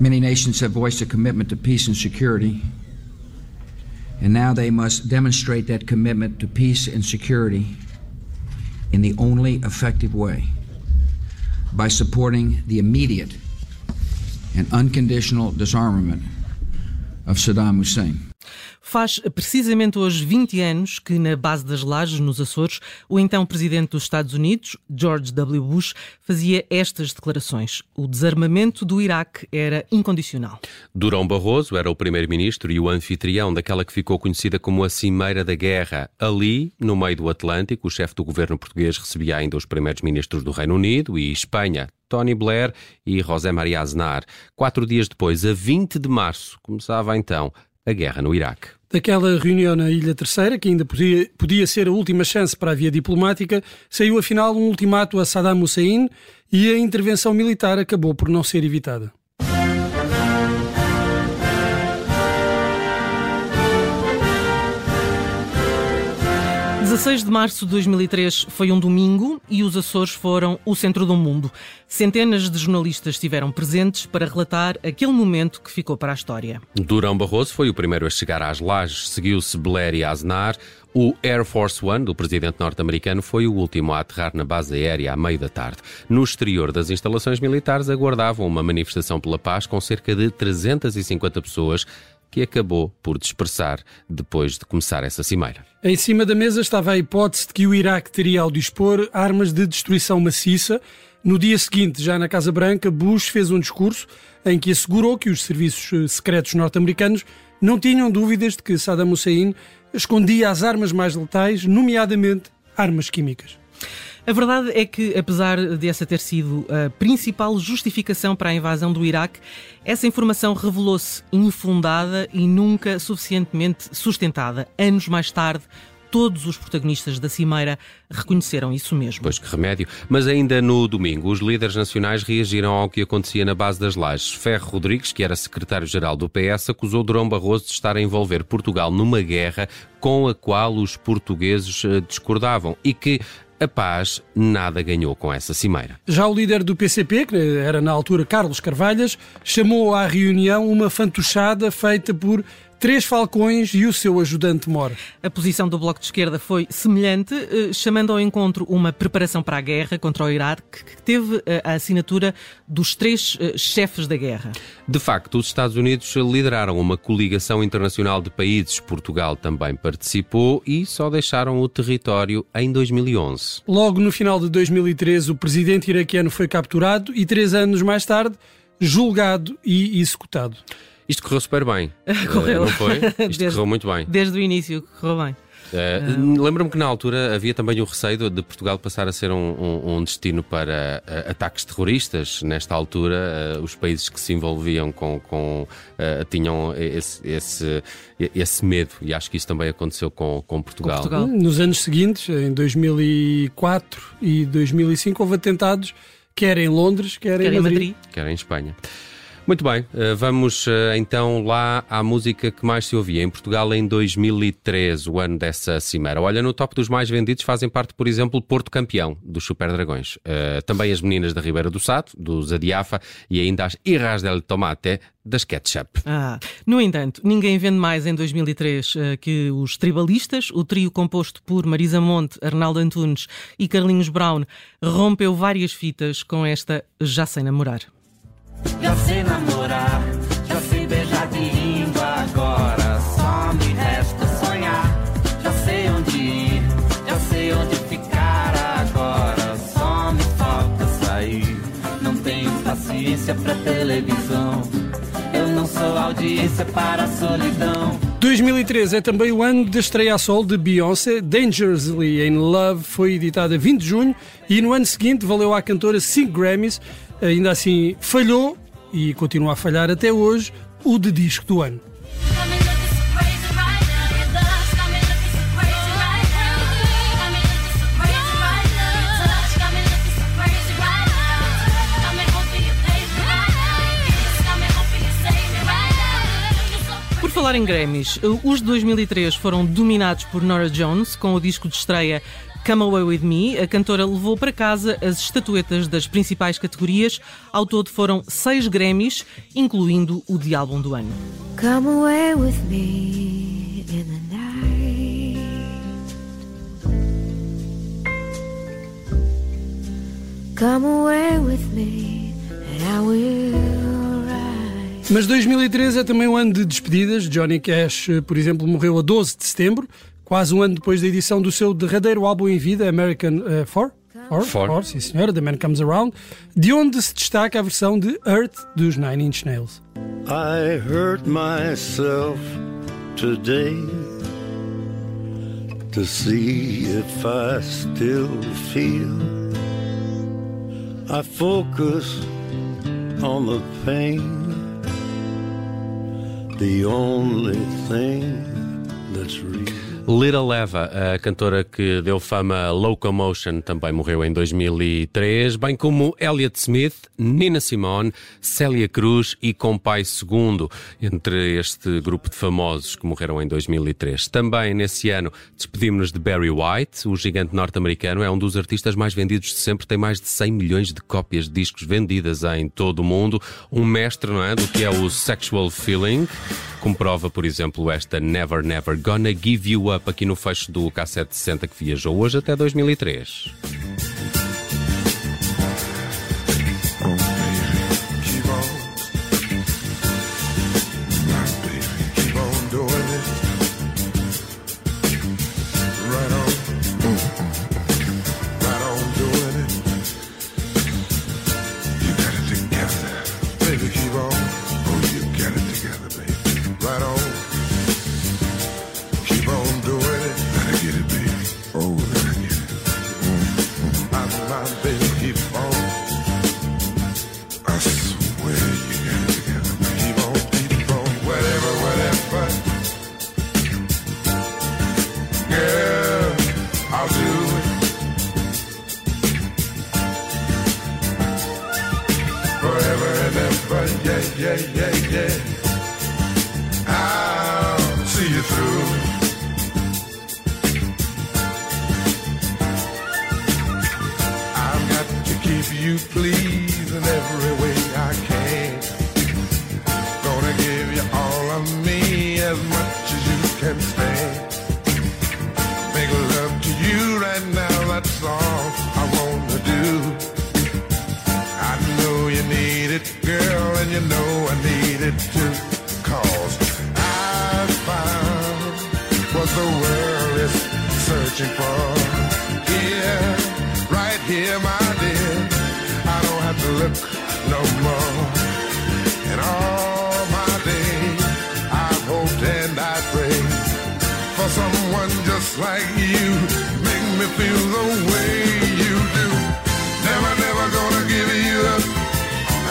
Many nations have voiced a commitment to peace and security, and now they must demonstrate that commitment to peace and security in the only effective way by supporting the immediate and unconditional disarmament of Saddam Hussein. Faz precisamente hoje 20 anos que, na base das lajes, nos Açores, o então presidente dos Estados Unidos, George W. Bush, fazia estas declarações. O desarmamento do Iraque era incondicional. Durão Barroso era o primeiro-ministro e o anfitrião daquela que ficou conhecida como a Cimeira da Guerra. Ali, no meio do Atlântico, o chefe do governo português recebia ainda os primeiros ministros do Reino Unido e Espanha. Tony Blair e José Maria Aznar. Quatro dias depois, a 20 de março, começava então a guerra no Iraque. Daquela reunião na Ilha Terceira, que ainda podia, podia ser a última chance para a via diplomática, saiu afinal um ultimato a Saddam Hussein e a intervenção militar acabou por não ser evitada. 16 de março de 2003 foi um domingo e os Açores foram o centro do mundo. Centenas de jornalistas estiveram presentes para relatar aquele momento que ficou para a história. Durão Barroso foi o primeiro a chegar às lajes, seguiu-se Blair e Aznar. O Air Force One do presidente norte-americano foi o último a aterrar na base aérea à meio da tarde. No exterior das instalações militares aguardavam uma manifestação pela paz com cerca de 350 pessoas que acabou por dispersar depois de começar essa cimeira. Em cima da mesa estava a hipótese de que o Iraque teria ao dispor armas de destruição maciça. No dia seguinte, já na Casa Branca, Bush fez um discurso em que assegurou que os serviços eh, secretos norte-americanos não tinham dúvidas de que Saddam Hussein escondia as armas mais letais, nomeadamente armas químicas. A verdade é que, apesar dessa ter sido a principal justificação para a invasão do Iraque, essa informação revelou-se infundada e nunca suficientemente sustentada. Anos mais tarde, todos os protagonistas da Cimeira reconheceram isso mesmo. Pois que remédio. Mas ainda no domingo, os líderes nacionais reagiram ao que acontecia na base das lajes. Ferro Rodrigues, que era secretário-geral do PS, acusou Durão Barroso de estar a envolver Portugal numa guerra com a qual os portugueses eh, discordavam e que a paz nada ganhou com essa cimeira. Já o líder do PCP, que era na altura Carlos Carvalhas, chamou à reunião uma fantochada feita por Três Falcões e o seu ajudante Mor. A posição do Bloco de Esquerda foi semelhante, eh, chamando ao encontro uma preparação para a guerra contra o Iraque, que teve eh, a assinatura dos três eh, chefes da guerra. De facto, os Estados Unidos lideraram uma coligação internacional de países. Portugal também participou e só deixaram o território em 2011. Logo no final de 2013, o presidente iraquiano foi capturado e, três anos mais tarde, julgado e executado. Isto correu super bem. correu. Uh, não foi? Isto desde, correu muito bem. Desde o início correu bem. Uh, Lembro-me que na altura havia também o receio de Portugal passar a ser um, um, um destino para uh, ataques terroristas. Nesta altura, uh, os países que se envolviam com, com tinham esse, esse, esse, medo, e acho que isso também aconteceu com, com Portugal. com, Portugal. Nos anos seguintes, em 2004 e 2005, houve atentados, quer em Londres, quer, quer em Madrid. Madrid. Quer em Espanha. Muito bem, eh, vamos eh, então lá à música que mais se ouvia em Portugal em 2013, o ano dessa cimeira. Olha, no top dos mais vendidos fazem parte, por exemplo, Porto Campeão, dos Super Dragões. Uh, também as Meninas da Ribeira do Sato, dos Adiafa, e ainda as Irras del Tomate, das Ketchup. Ah, no entanto, ninguém vende mais em 2003 uh, que os Tribalistas, o trio composto por Marisa Monte, Arnaldo Antunes e Carlinhos Brown, rompeu várias fitas com esta Já Sei Namorar. Já sei namorar, já sei beijar de língua agora. Só me resta sonhar. Já sei onde ir, já sei onde ficar agora. Só me falta sair. Não tenho paciência pra televisão. Eu não sou audiência para a solidão. 2013 é também o ano da estreia a sol de Beyoncé. Dangerously in Love foi editada 20 de junho e no ano seguinte valeu à cantora 5 Grammys. Ainda assim, falhou e continua a falhar até hoje o de disco do ano. falar em Grammys, os de 2003 foram dominados por Nora Jones com o disco de estreia Come Away With Me, a cantora levou para casa as estatuetas das principais categorias. Ao todo foram seis Grammys, incluindo o de álbum do ano. Come away with me in the night. Come away with me and I will. Mas 2013 é também o ano de despedidas. Johnny Cash, por exemplo, morreu a 12 de setembro quase um ano depois da edição do seu derradeiro álbum em vida, American uh, Four. Four, Four. Four, sim senhora, The Man Comes Around, de onde se destaca a versão de Earth dos Nine Inch Nails. I hurt myself today to see if I still feel. I focus on the pain, the only thing that's real. Little Eva, a cantora que deu fama a Locomotion, também morreu em 2003, bem como Elliott Smith, Nina Simone, Célia Cruz e Compai II, entre este grupo de famosos que morreram em 2003. Também nesse ano despedimos-nos de Barry White, o gigante norte-americano, é um dos artistas mais vendidos de sempre, tem mais de 100 milhões de cópias de discos vendidas em todo o mundo, um mestre, não é, do que é o sexual feeling. Comprova, por exemplo, esta Never Never Gonna Give You Up aqui no fecho do K760 que viajou hoje até 2003. please in every way I can. Gonna give you all of me as much as you can stand. Make love to you right now, that's all I want to do. I know you need it, girl, and you know I need it too. Cause I found what the world is searching for. you make me feel the way you do. Never, never gonna give you up.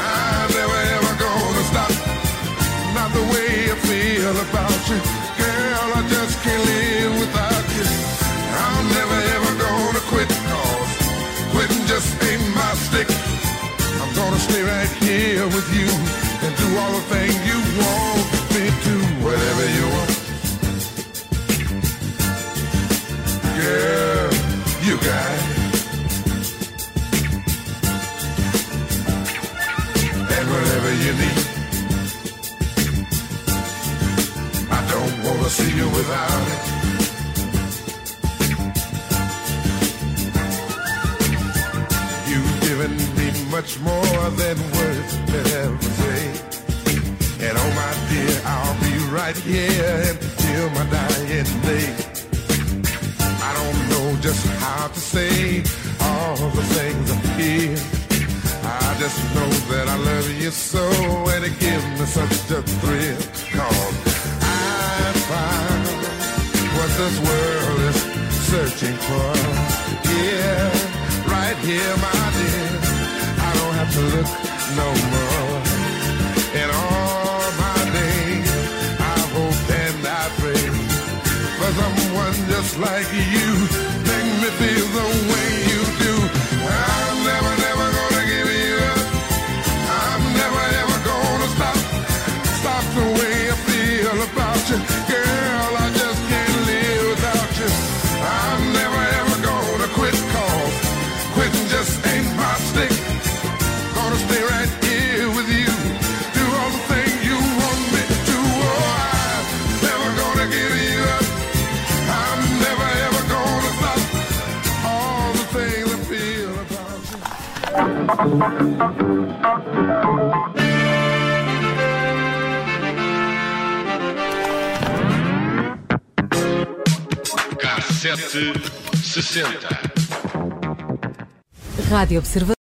I'm never, ever gonna stop. Not the way I feel about you. Girl, I just can't live without you. I'm never, ever gonna quit, cause quitting just ain't my stick. I'm gonna stay right here with you and do all the things more than words can ever say. And oh my dear, I'll be right here until my dying day. I don't know just how to say all the things I feel. I just know that I love you so and it gives me such a thrill. Cause I found what this world is searching for. Yeah, right here, my dear I don't have to look no more. In all my days, I hope and I pray for someone just like you. About you. Girl, I just can't live without you. I'm never ever gonna quit quitting just ain't my stick. Gonna stay right here with you. Do all the things you want me to. Oh, I'm never gonna give you up. I'm never ever gonna stop. All the things I feel about you. Cassete 60. Rádio Observador.